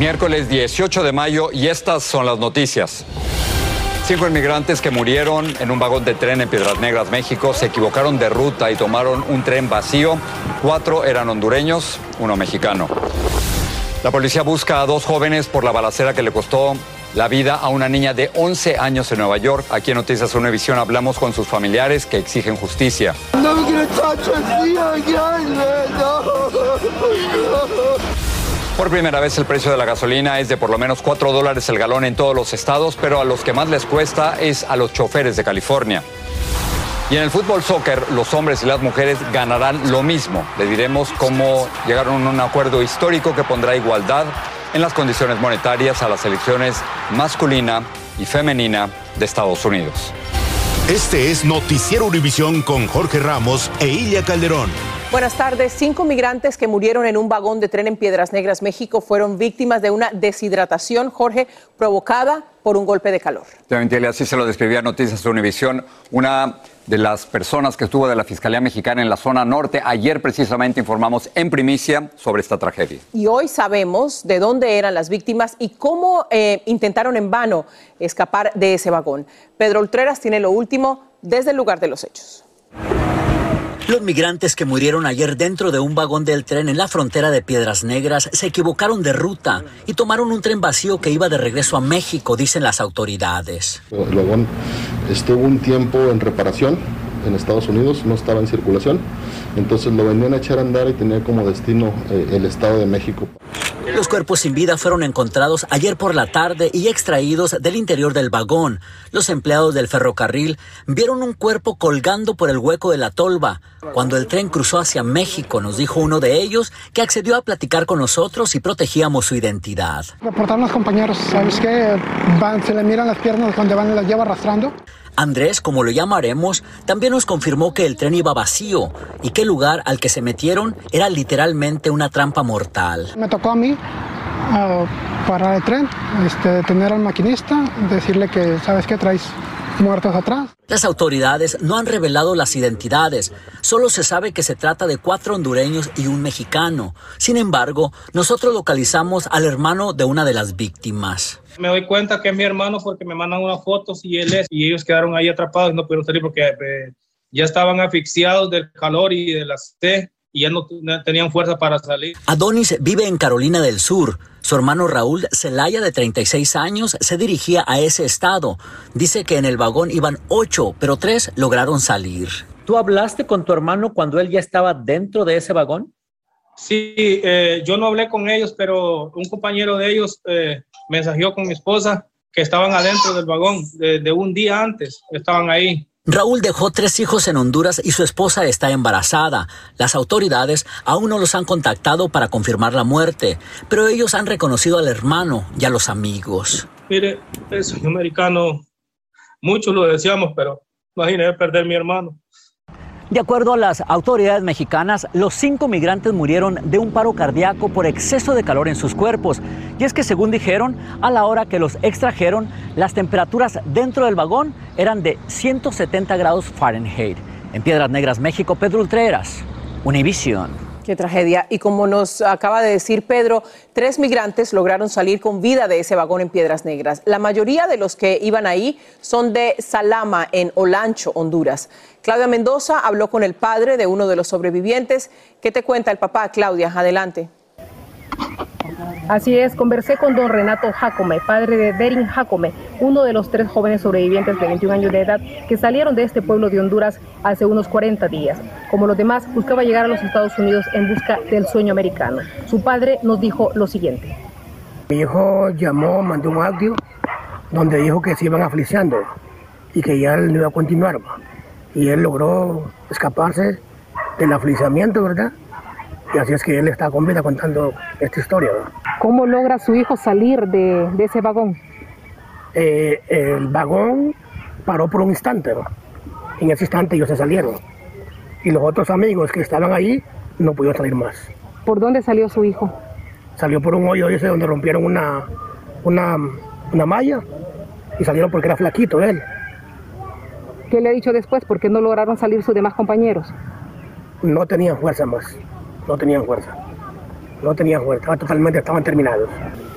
Miércoles 18 de mayo y estas son las noticias. Cinco inmigrantes que murieron en un vagón de tren en Piedras Negras, México, se equivocaron de ruta y tomaron un tren vacío. Cuatro eran hondureños, uno mexicano. La policía busca a dos jóvenes por la balacera que le costó la vida a una niña de 11 años en Nueva York. Aquí en Noticias Univisión hablamos con sus familiares que exigen justicia. Por primera vez el precio de la gasolina es de por lo menos 4 dólares el galón en todos los estados, pero a los que más les cuesta es a los choferes de California. Y en el fútbol soccer, los hombres y las mujeres ganarán lo mismo. Le diremos cómo llegaron a un acuerdo histórico que pondrá igualdad en las condiciones monetarias a las selecciones masculina y femenina de Estados Unidos. Este es Noticiero Univisión con Jorge Ramos e Ilia Calderón. Buenas tardes. Cinco migrantes que murieron en un vagón de tren en Piedras Negras, México, fueron víctimas de una deshidratación, Jorge, provocada por un golpe de calor. Así se lo describía Noticias de Univisión. Una de las personas que estuvo de la Fiscalía Mexicana en la zona norte. Ayer precisamente informamos en primicia sobre esta tragedia. Y hoy sabemos de dónde eran las víctimas y cómo eh, intentaron en vano escapar de ese vagón. Pedro Ultreras tiene lo último desde el lugar de los hechos. Los migrantes que murieron ayer dentro de un vagón del tren en la frontera de Piedras Negras se equivocaron de ruta y tomaron un tren vacío que iba de regreso a México, dicen las autoridades. El vagón estuvo un tiempo en reparación en Estados Unidos, no estaba en circulación, entonces lo venían a echar a andar y tenía como destino eh, el Estado de México. Los cuerpos sin vida fueron encontrados ayer por la tarde y extraídos del interior del vagón. Los empleados del ferrocarril vieron un cuerpo colgando por el hueco de la tolva. Cuando el tren cruzó hacia México, nos dijo uno de ellos que accedió a platicar con nosotros y protegíamos su identidad. Reportaron los compañeros, ¿sabes qué? se le miran las piernas cuando van, las lleva arrastrando. Andrés, como lo llamaremos, también nos confirmó que el tren iba vacío y que el lugar al que se metieron era literalmente una trampa mortal. Me tocó a mí uh, parar el tren, este, detener al maquinista, decirle que, ¿sabes qué? Traes muertos atrás. Las autoridades no han revelado las identidades, solo se sabe que se trata de cuatro hondureños y un mexicano. Sin embargo, nosotros localizamos al hermano de una de las víctimas. Me doy cuenta que es mi hermano porque me mandan unas fotos y él es, y ellos quedaron ahí atrapados y no pudieron salir porque eh, ya estaban asfixiados del calor y de la sed y ya no tenían fuerza para salir. Adonis vive en Carolina del Sur. Su hermano Raúl Zelaya, de 36 años, se dirigía a ese estado. Dice que en el vagón iban ocho, pero tres lograron salir. ¿Tú hablaste con tu hermano cuando él ya estaba dentro de ese vagón? Sí, eh, yo no hablé con ellos, pero un compañero de ellos eh, mensajeó con mi esposa que estaban adentro del vagón de un día antes, estaban ahí. Raúl dejó tres hijos en Honduras y su esposa está embarazada. Las autoridades aún no los han contactado para confirmar la muerte, pero ellos han reconocido al hermano y a los amigos. Mire, el sueño americano, muchos lo deseamos, pero imagínese perder mi hermano. De acuerdo a las autoridades mexicanas, los cinco migrantes murieron de un paro cardíaco por exceso de calor en sus cuerpos. Y es que según dijeron, a la hora que los extrajeron, las temperaturas dentro del vagón eran de 170 grados Fahrenheit. En Piedras Negras, México, Pedro Ultreras, Univision. Qué tragedia. Y como nos acaba de decir Pedro, tres migrantes lograron salir con vida de ese vagón en Piedras Negras. La mayoría de los que iban ahí son de Salama, en Olancho, Honduras. Claudia Mendoza habló con el padre de uno de los sobrevivientes. ¿Qué te cuenta el papá, Claudia? Adelante. Así es, conversé con don Renato Jacome, padre de Derin Jacome, uno de los tres jóvenes sobrevivientes de 21 años de edad que salieron de este pueblo de Honduras hace unos 40 días. Como los demás, buscaba llegar a los Estados Unidos en busca del sueño americano. Su padre nos dijo lo siguiente. Mi hijo llamó, mandó un audio donde dijo que se iban afliciando y que ya él no iba a continuar. Y él logró escaparse del afliciamiento, ¿verdad? Y así es que él está con vida contando esta historia. ¿Cómo logra su hijo salir de, ese vagón? Eh, el vagón paró por un instante. En ese instante ellos se salieron. Y los otros amigos que estaban ahí no pudieron salir más. ¿Por dónde salió su hijo? Salió por un hoyo ese donde rompieron una, una, una malla y salieron porque era flaquito él. ¿Qué le ha dicho después? ¿Por qué no lograron salir sus demás compañeros? No tenían fuerza más no tenían fuerza. No tenían fuerza, totalmente estaban terminados.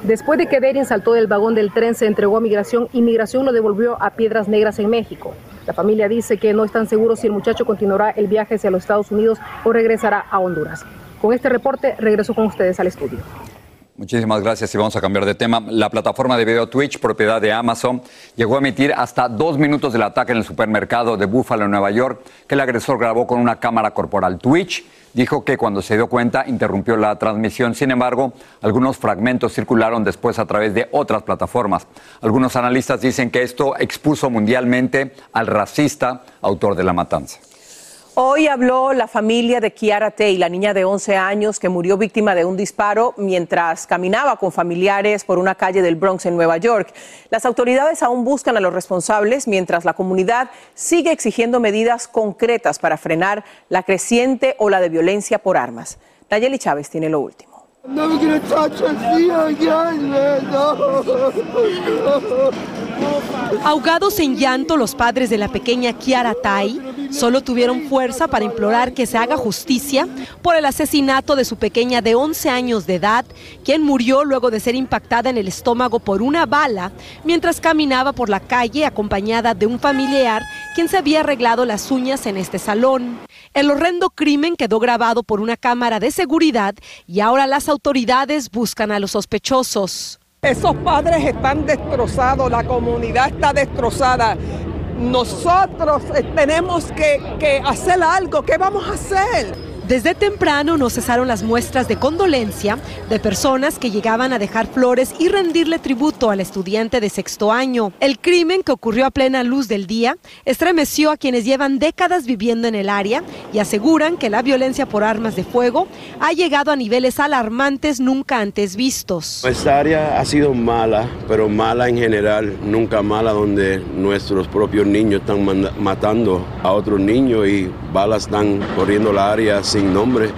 Después de que Derin saltó del vagón del tren, se entregó a Migración y Migración lo devolvió a Piedras Negras en México. La familia dice que no están seguros si el muchacho continuará el viaje hacia los Estados Unidos o regresará a Honduras. Con este reporte regreso con ustedes al estudio. Muchísimas gracias y vamos a cambiar de tema. La plataforma de video Twitch, propiedad de Amazon, llegó a emitir hasta dos minutos del ataque en el supermercado de Buffalo, Nueva York, que el agresor grabó con una cámara corporal. Twitch dijo que cuando se dio cuenta interrumpió la transmisión. Sin embargo, algunos fragmentos circularon después a través de otras plataformas. Algunos analistas dicen que esto expuso mundialmente al racista autor de la matanza. Hoy habló la familia de Kiara Tay, la niña de 11 años que murió víctima de un disparo mientras caminaba con familiares por una calle del Bronx en Nueva York. Las autoridades aún buscan a los responsables mientras la comunidad sigue exigiendo medidas concretas para frenar la creciente ola de violencia por armas. Nayeli Chávez tiene lo último. Ahogados en llanto, los padres de la pequeña Kiara Tai solo tuvieron fuerza para implorar que se haga justicia por el asesinato de su pequeña de 11 años de edad, quien murió luego de ser impactada en el estómago por una bala mientras caminaba por la calle acompañada de un familiar quien se había arreglado las uñas en este salón. El horrendo crimen quedó grabado por una cámara de seguridad y ahora las autoridades buscan a los sospechosos. Esos padres están destrozados, la comunidad está destrozada. Nosotros tenemos que hacer algo. ¿Qué vamos a hacer? Desde temprano no cesaron las muestras de condolencia de personas que llegaban a dejar flores y rendirle tributo al estudiante de sexto año. El crimen que ocurrió a plena luz del día estremeció a quienes llevan décadas viviendo en el área y aseguran que la violencia por armas de fuego ha llegado a niveles alarmantes nunca antes vistos. Esta área ha sido mala, pero mala en general, nunca mala donde nuestros propios niños están matando a otros niños y balas están corriendo la área nombre.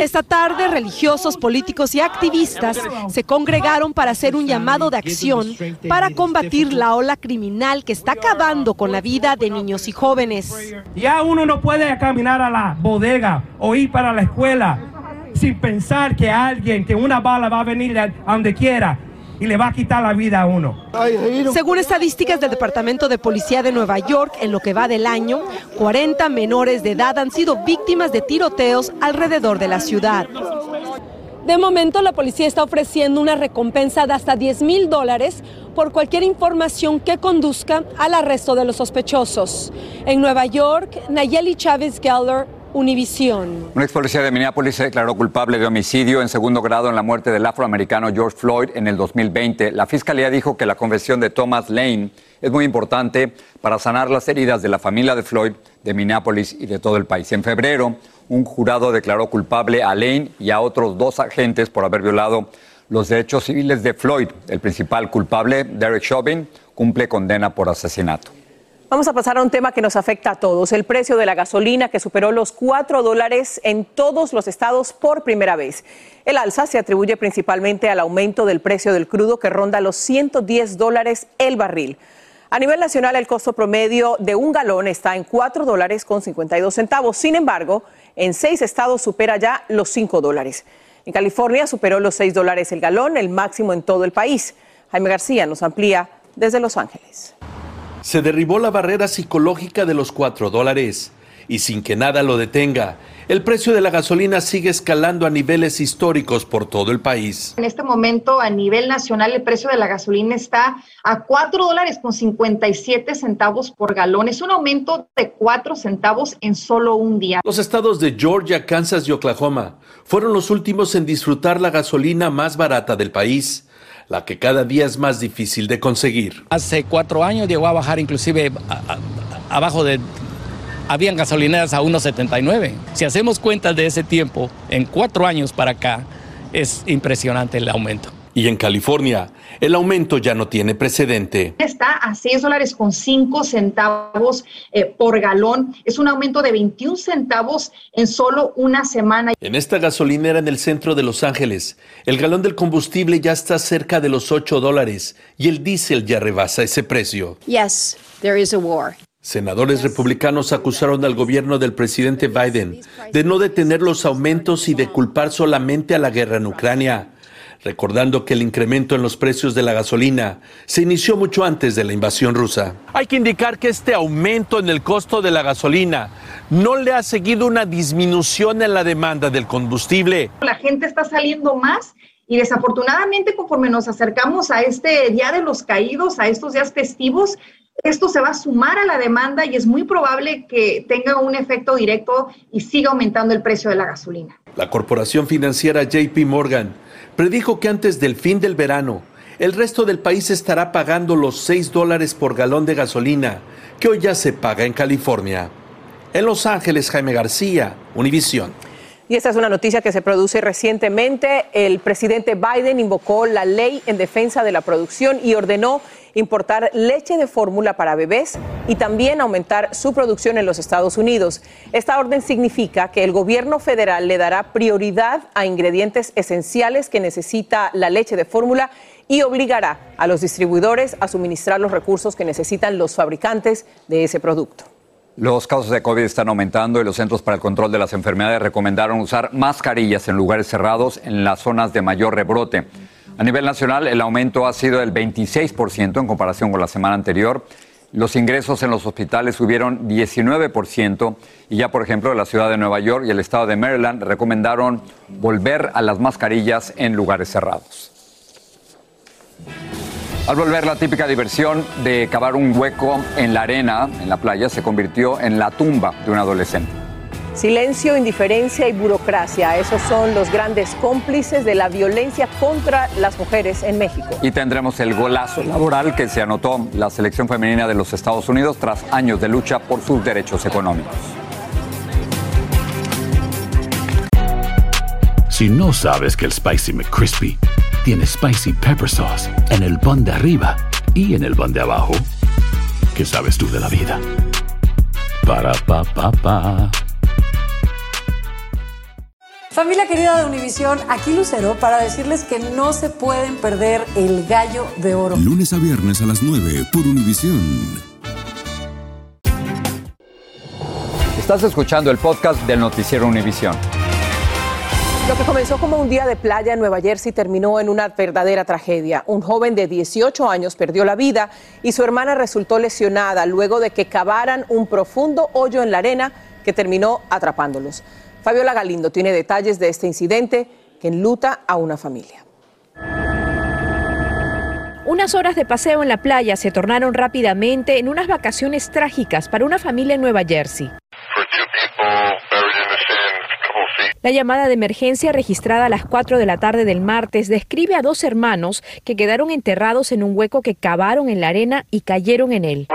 Esta tarde, religiosos, políticos y activistas se congregaron para hacer un llamado de acción para combatir la ola criminal que está acabando con la vida de niños y jóvenes. Ya uno no puede caminar a la bodega o ir para la escuela sin pensar que alguien, que una bala va a venir a donde quiera y le va a quitar la vida a uno. Según estadísticas del Departamento de Policía de Nueva York, en lo que va del año, 40 menores de edad han sido víctimas de tiroteos alrededor de la ciudad. De momento, la policía está ofreciendo una recompensa de hasta 10 mil dólares por cualquier información que conduzca al arresto de los sospechosos. En Nueva York, Nayeli Chávez Geller, Univisión. Un ex policía de Minneapolis se declaró culpable de homicidio en segundo grado en la muerte del afroamericano George Floyd en el 2020. La fiscalía dijo que la confesión de Thomas Lane es muy importante para sanar las heridas de la familia de Floyd, de Minneapolis y de todo el país. En febrero, un jurado declaró culpable a Lane y a otros dos agentes por haber violado los derechos civiles de Floyd. El principal culpable, Derek Chauvin, cumple condena por asesinato. Vamos a pasar a un tema que nos afecta a todos, el precio de la gasolina que superó los 4 dólares en todos los estados por primera vez. El alza se atribuye principalmente al aumento del precio del crudo que ronda los 110 dólares el barril. A nivel nacional, el costo promedio de un galón está en 4 dólares con 52 centavos. Sin embargo, en seis estados supera ya los 5 dólares. En California superó los 6 dólares el galón, el máximo en todo el país. Jaime García nos amplía desde Los Ángeles se derribó la barrera psicológica de los 4 dólares. y sin que nada lo detenga, el precio de la gasolina sigue escalando a niveles históricos por todo el país. En este momento, a nivel nacional, el precio de la gasolina está a 4 dólares con 57 centavos por galón. Es un aumento de 4 centavos en solo un día. Los estados de Georgia, Kansas y Oklahoma fueron los últimos en disfrutar la gasolina más barata del país la que cada día es más difícil de conseguir. Hace cuatro años llegó a bajar inclusive abajo de habían gasolineras a 1,79. Si hacemos cuentas de ese tiempo, en cuatro años para acá, es impresionante el aumento. Y en California, el aumento ya no tiene precedente. Está a 6 dólares con 5 centavos eh, por galón. Es un aumento de 21 centavos en solo una semana. En esta gasolinera en el centro de Los Ángeles, el galón del combustible ya está cerca de los 8 dólares y el diésel ya rebasa ese precio. Yes, there is a war. Senadores republicanos acusaron al gobierno del presidente Biden de no detener los aumentos y de culpar solamente a la guerra en Ucrania, recordando que el incremento en los precios de la gasolina se inició mucho antes de la invasión rusa. Hay que indicar que este aumento en el costo de la gasolina no le ha seguido una disminución en la demanda del combustible. La gente está saliendo más y desafortunadamente conforme nos acercamos a este Día de los Caídos, a estos días festivos, esto se va a sumar a la demanda y es muy probable que tenga un efecto directo y siga aumentando el precio de la gasolina. La corporación financiera JP Morgan predijo que antes del fin del verano, el resto del país estará pagando los 6 dólares por galón de gasolina que hoy ya se paga en California. En Los Ángeles, Jaime García, Univisión. Y esta es una noticia que se produce recientemente. El presidente Biden invocó la ley en defensa de la producción y ordenó importar leche de fórmula para bebés y también aumentar su producción en los Estados Unidos. Esta orden significa que el gobierno federal le dará prioridad a ingredientes esenciales que necesita la leche de fórmula y obligará a los distribuidores a suministrar los recursos que necesitan los fabricantes de ese producto. Los casos de COVID están aumentando y los Centros para el Control de las Enfermedades recomendaron usar mascarillas en lugares cerrados en las zonas de mayor rebrote. A nivel nacional, el aumento ha sido del 26% en comparación con la semana anterior. Los ingresos en los hospitales subieron 19% y ya, por ejemplo, la ciudad de Nueva York y el estado de Maryland recomendaron volver a las mascarillas en lugares cerrados. Al volver, la típica diversión de cavar un hueco en la arena, en la playa, se convirtió en la tumba de un adolescente. Silencio, indiferencia y burocracia, esos son los grandes cómplices de la violencia contra las mujeres en México. Y tendremos el golazo laboral que se anotó la selección femenina de los Estados Unidos tras años de lucha por sus derechos económicos. Si no sabes que el Spicy McCrispy tiene Spicy Pepper Sauce en el pan de arriba y en el pan de abajo, ¿qué sabes tú de la vida? Para, pa, pa, pa. Familia querida de Univisión, aquí Lucero para decirles que no se pueden perder el gallo de oro. Lunes a viernes a las 9 por Univisión. Estás escuchando el podcast del noticiero Univisión. Lo que comenzó como un día de playa en Nueva Jersey terminó en una verdadera tragedia. Un joven de 18 años perdió la vida y su hermana resultó lesionada luego de que cavaran un profundo hoyo en la arena que terminó atrapándolos. Fabiola Galindo tiene detalles de este incidente que enluta a una familia. Unas horas de paseo en la playa se tornaron rápidamente en unas vacaciones trágicas para una familia en Nueva Jersey. La llamada de emergencia registrada a las 4 de la tarde del martes describe a dos hermanos que quedaron enterrados en un hueco que cavaron en la arena y cayeron en él.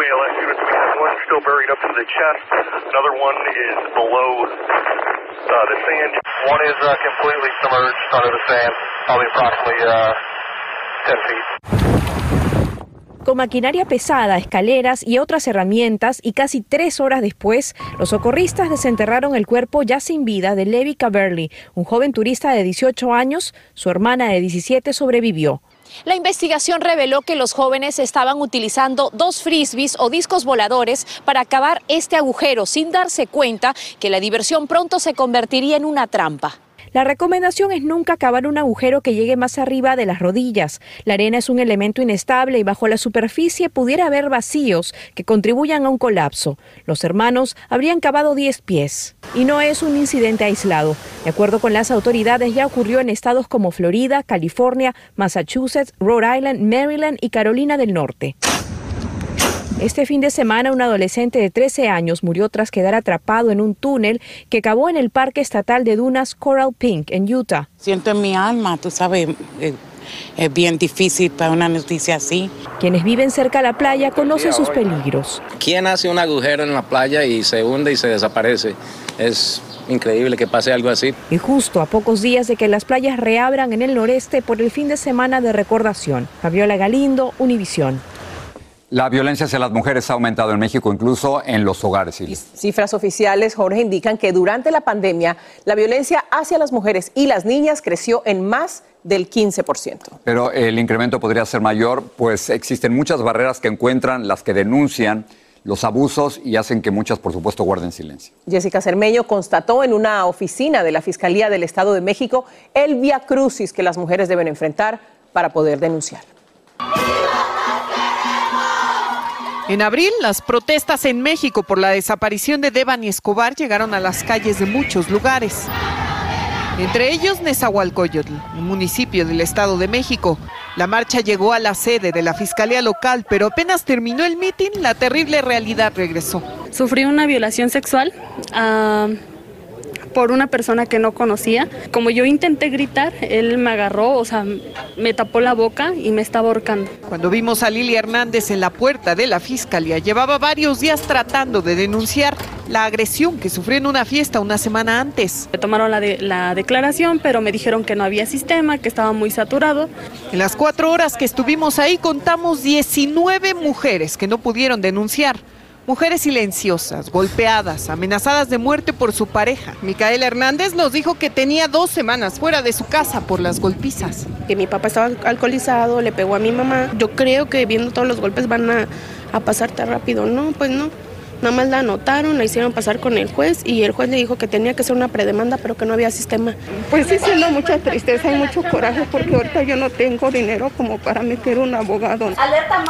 Con maquinaria pesada, escaleras y otras herramientas, y casi tres horas después, los socorristas desenterraron el cuerpo ya sin vida de Levi Caberly, un joven turista de 18 años. Su hermana de 17 sobrevivió. La investigación reveló que los jóvenes estaban utilizando dos frisbees o discos voladores para acabar este agujero sin darse cuenta que la diversión pronto se convertiría en una trampa. La recomendación es nunca cavar un agujero que llegue más arriba de las rodillas. La arena es un elemento inestable y bajo la superficie pudiera haber vacíos que contribuyan a un colapso. Los hermanos habrían cavado 10 pies. Y no es un incidente aislado. De acuerdo con las autoridades, ya ocurrió en estados como Florida, California, Massachusetts, Rhode Island, Maryland y Carolina del Norte. Este fin de semana, un adolescente de 13 años murió tras quedar atrapado en un túnel que cavó en el Parque Estatal de Dunas Coral Pink, en Utah. Siento en mi alma, tú sabes, eh, es bien difícil para una noticia así. Quienes viven cerca a la playa conocen sus peligros. ¿Quién hace un agujero en la playa y se hunde y se desaparece? Es increíble que pase algo así. Y justo a pocos días de que las playas reabran en el noreste por el fin de semana de recordación. Fabiola Galindo, Univisión. La violencia hacia las mujeres ha aumentado en México, incluso en los hogares. Cifras oficiales, Jorge, indican que durante la pandemia la violencia hacia las mujeres y las niñas creció en más del 15%. Pero el incremento podría ser mayor, pues existen muchas barreras que encuentran las que denuncian los abusos y hacen que muchas, por supuesto, guarden silencio. Jessica Cermeño constató en una oficina de la Fiscalía del Estado de México el via crucis que las mujeres deben enfrentar para poder denunciar. En abril, las protestas en México por la desaparición de Devani Escobar llegaron a las calles de muchos lugares. Entre ellos Nezahualcóyotl, un municipio del Estado de México. La marcha llegó a la sede de la Fiscalía Local, pero apenas terminó el mitin, la terrible realidad regresó. Sufrí una violación sexual. ah, por una persona que no conocía. Como yo intenté gritar, él me agarró, o sea, me tapó la boca y me estaba ahorcando. Cuando vimos a Lili Hernández en la puerta de la fiscalía, llevaba varios días tratando de denunciar la agresión que sufrió en una fiesta una semana antes. Me tomaron la, de- la declaración, pero me dijeron que no había sistema, que estaba muy saturado. En las cuatro horas que estuvimos ahí contamos 19 mujeres que no pudieron denunciar. Mujeres silenciosas, golpeadas, amenazadas de muerte por su pareja. Micaela Hernández nos dijo que tenía dos semanas fuera de su casa por las golpizas. que mi papá estaba alcoholizado, le pegó a mi mamá. Yo creo que viendo todos los golpes van a, a pasar tan rápido. No, pues no. Nada más la anotaron, la hicieron pasar con el juez y el juez le dijo que tenía que ser una predemanda, pero que no había sistema. Pues sí, siendo mucha tristeza y mucho coraje porque ahorita yo no tengo dinero como para meter un abogado.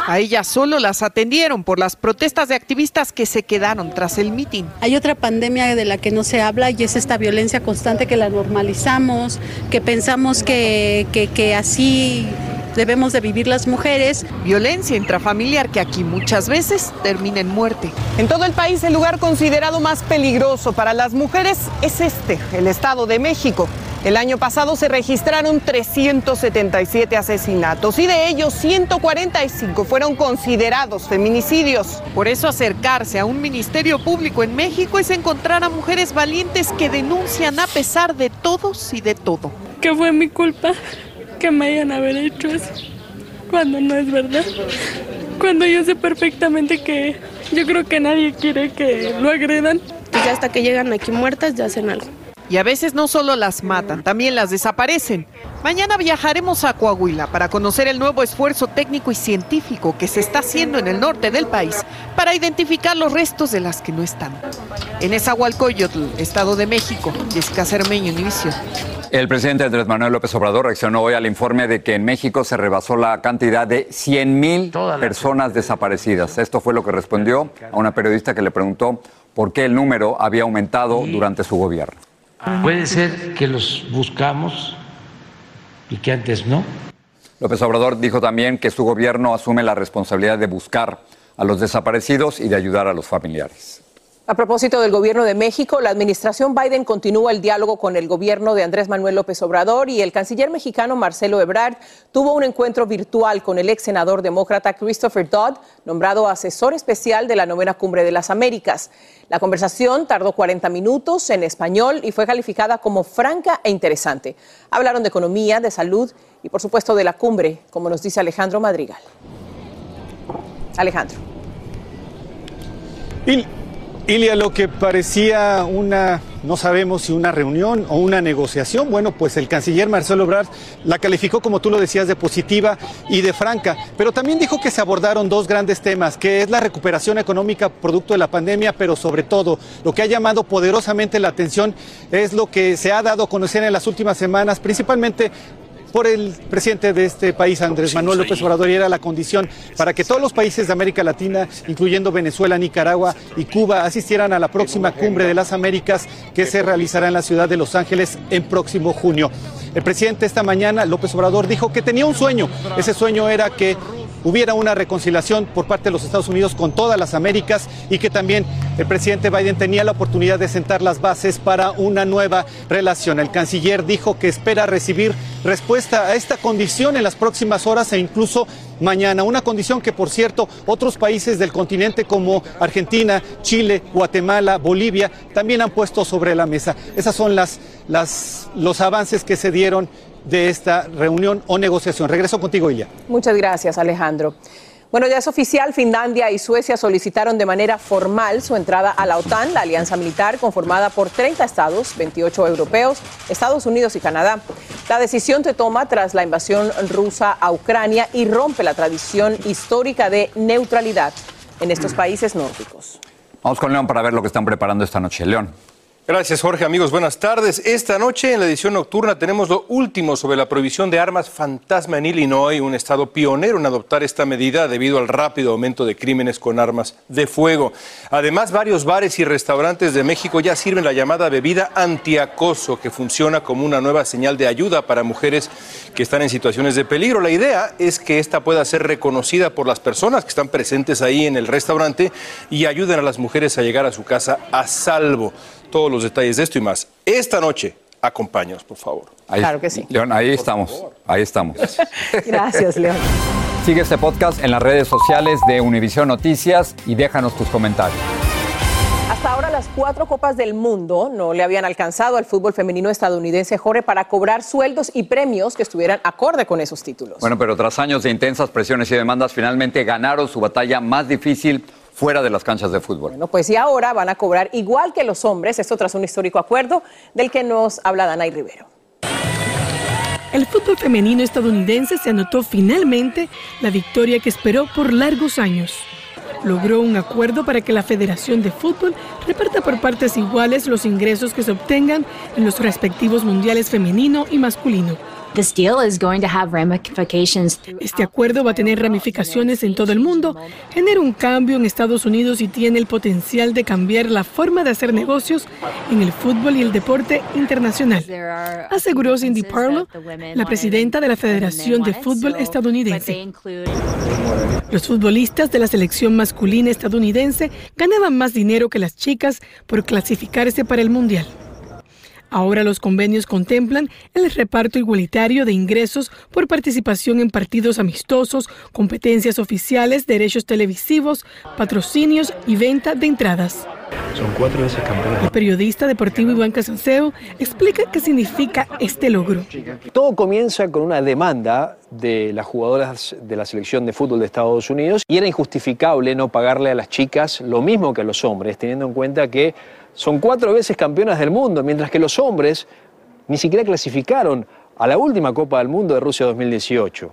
A ellas solo las atendieron por las protestas de activistas que se quedaron tras el mitin. Hay otra pandemia de la que no se habla y es esta violencia constante que la normalizamos, que pensamos que, que, que así debemos de vivir las mujeres. Violencia intrafamiliar que aquí muchas veces termina en muerte. En todo el país el lugar considerado más peligroso para las mujeres es este, el Estado de México. El año pasado se registraron 377 asesinatos y de ellos 145 fueron considerados feminicidios. Por eso acercarse a un ministerio público en México es encontrar a mujeres valientes que denuncian a pesar de todos y de todo. Que fue mi culpa que me hayan haber hecho eso, cuando no es verdad. Cuando yo sé perfectamente que yo creo que nadie quiere que lo agredan. Pues ya hasta que llegan aquí muertas ya hacen algo. Y a veces no solo las matan, también las desaparecen. Mañana viajaremos a Coahuila para conocer el nuevo esfuerzo técnico y científico que se está haciendo en el norte del país para identificar los restos de las que no están. En Esahualcoyotl, Estado de México, Jessica Cermeño, Univisión. El presidente Andrés Manuel López Obrador reaccionó hoy al informe de que en México se rebasó la cantidad de 100 mil personas desaparecidas. Esto fue lo que respondió a una periodista que le preguntó por qué el número había aumentado durante su gobierno. Puede ser que los buscamos y que antes no. López Obrador dijo también que su gobierno asume la responsabilidad de buscar a los desaparecidos y de ayudar a los familiares. A propósito del gobierno de México, la administración Biden continúa el diálogo con el gobierno de Andrés Manuel López Obrador y el canciller mexicano Marcelo Ebrard tuvo un encuentro virtual con el ex senador demócrata Christopher Dodd, nombrado asesor especial de la novena cumbre de las Américas. La conversación tardó 40 minutos en español y fue calificada como franca e interesante. Hablaron de economía, de salud y por supuesto de la cumbre, como nos dice Alejandro Madrigal. Alejandro. Ilia, lo que parecía una no sabemos si una reunión o una negociación. Bueno, pues el canciller Marcelo Ebrard la calificó, como tú lo decías, de positiva y de franca, pero también dijo que se abordaron dos grandes temas, que es la recuperación económica producto de la pandemia, pero sobre todo lo que ha llamado poderosamente la atención es lo que se ha dado a conocer en las últimas semanas, principalmente por el presidente de este país, Andrés Manuel López Obrador, y era la condición para que todos los países de América Latina, incluyendo Venezuela, Nicaragua y Cuba, asistieran a la próxima cumbre de las Américas que se realizará en la ciudad de Los Ángeles en próximo junio. El presidente esta mañana, López Obrador, dijo que tenía un sueño. Ese sueño era que hubiera una reconciliación por parte de los Estados Unidos con todas las Américas y que también el presidente Biden tenía la oportunidad de sentar las bases para una nueva relación. El canciller dijo que espera recibir respuesta a esta condición en las próximas horas e incluso mañana. Una condición que, por cierto, otros países del continente como Argentina, Chile, Guatemala, Bolivia también han puesto sobre la mesa. Esos son las, los avances que se dieron de esta reunión o negociación. Regreso contigo, Ilia. Muchas gracias, Alejandro. Bueno, ya es oficial, Finlandia y Suecia solicitaron de manera formal su entrada a la OTAN, la alianza militar conformada por 30 estados, 28 europeos, Estados Unidos y Canadá. La decisión se toma tras la invasión rusa a Ucrania y rompe la tradición histórica de neutralidad en estos países nórdicos. Vamos con León para ver lo que están preparando esta noche. León. Gracias, Jorge. Amigos, buenas tardes. Esta noche en la edición nocturna tenemos lo último sobre la prohibición de armas fantasma en Illinois, un estado pionero en adoptar esta medida debido al rápido aumento de crímenes con armas de fuego. Además, varios bares y restaurantes de México ya sirven la llamada bebida antiacoso, que funciona como una nueva señal de ayuda para mujeres que están en situaciones de peligro. La idea es que esta pueda ser reconocida por las personas que están presentes ahí en el restaurante y ayuden a las mujeres a llegar a su casa a salvo todos los detalles de esto y más. Esta noche, acompáñanos, por favor. claro que sí. León, ahí estamos, ahí estamos. Gracias, León. Sigue este podcast en las redes sociales de Univision Noticias y déjanos tus comentarios. Hasta ahora las cuatro copas del mundo no le habían alcanzado al fútbol femenino estadounidense Jorge para cobrar sueldos y premios que estuvieran acorde con esos títulos. Bueno, pero tras años de intensas presiones y demandas, finalmente ganaron su batalla más difícil fuera de las canchas de fútbol. Bueno, pues y ahora van a cobrar igual que los hombres, esto tras un histórico acuerdo del que nos habla Danay Rivero. El fútbol femenino estadounidense se anotó finalmente la victoria que esperó por largos años. Logró un acuerdo para que la Federación de Fútbol reparta por partes iguales los ingresos que se obtengan en los respectivos mundiales femenino y masculino. Este acuerdo va a tener ramificaciones en todo el mundo, genera un cambio en Estados Unidos y tiene el potencial de cambiar la forma de hacer negocios en el fútbol y el deporte internacional, aseguró Cindy Parlow, la presidenta de la Federación de Fútbol estadounidense. Los futbolistas de la selección masculina estadounidense ganaban más dinero que las chicas por clasificarse para el Mundial. Ahora los convenios contemplan el reparto igualitario de ingresos por participación en partidos amistosos, competencias oficiales, derechos televisivos, patrocinios y venta de entradas. Son cuatro veces campeón. El periodista deportivo Iván Casanseo explica qué significa este logro. Todo comienza con una demanda de las jugadoras de la selección de fútbol de Estados Unidos y era injustificable no pagarle a las chicas lo mismo que a los hombres, teniendo en cuenta que son cuatro veces campeonas del mundo, mientras que los hombres ni siquiera clasificaron a la última Copa del Mundo de Rusia 2018.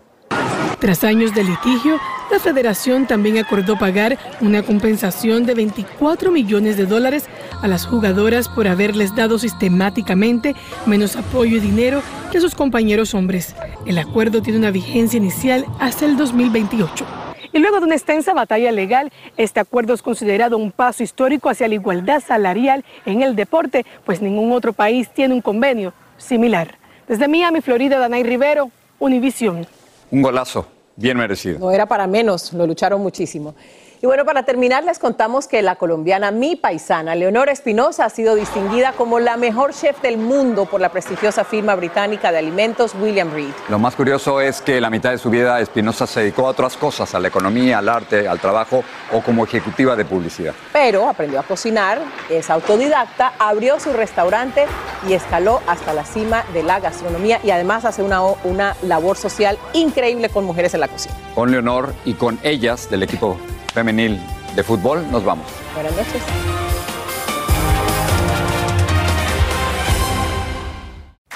Tras años de litigio, la federación también acordó pagar una compensación de 24 millones de dólares a las jugadoras por haberles dado sistemáticamente menos apoyo y dinero que sus compañeros hombres. El acuerdo tiene una vigencia inicial hasta el 2028. Y luego de una extensa batalla legal, este acuerdo es considerado un paso histórico hacia la igualdad salarial en el deporte, pues ningún otro país tiene un convenio similar. Desde Miami, Florida, Danay Rivero, Univisión. Un golazo, bien merecido. No era para menos, lo lucharon muchísimo. Y bueno, para terminar, les contamos que la colombiana mi paisana, Leonora Espinosa, ha sido distinguida como la mejor chef del mundo por la prestigiosa firma británica de alimentos William Reed. Lo más curioso es que la mitad de su vida Espinosa se dedicó a otras cosas, a la economía, al arte, al trabajo o como ejecutiva de publicidad. Pero aprendió a cocinar, es autodidacta, abrió su restaurante y escaló hasta la cima de la gastronomía y además hace una, una labor social increíble con mujeres en la cocina. Con Leonor y con ellas del equipo femenil de fútbol. Nos vamos. Buenas noches.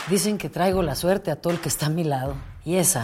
Dicen que traigo la suerte a todo el que está a mi lado. Y esa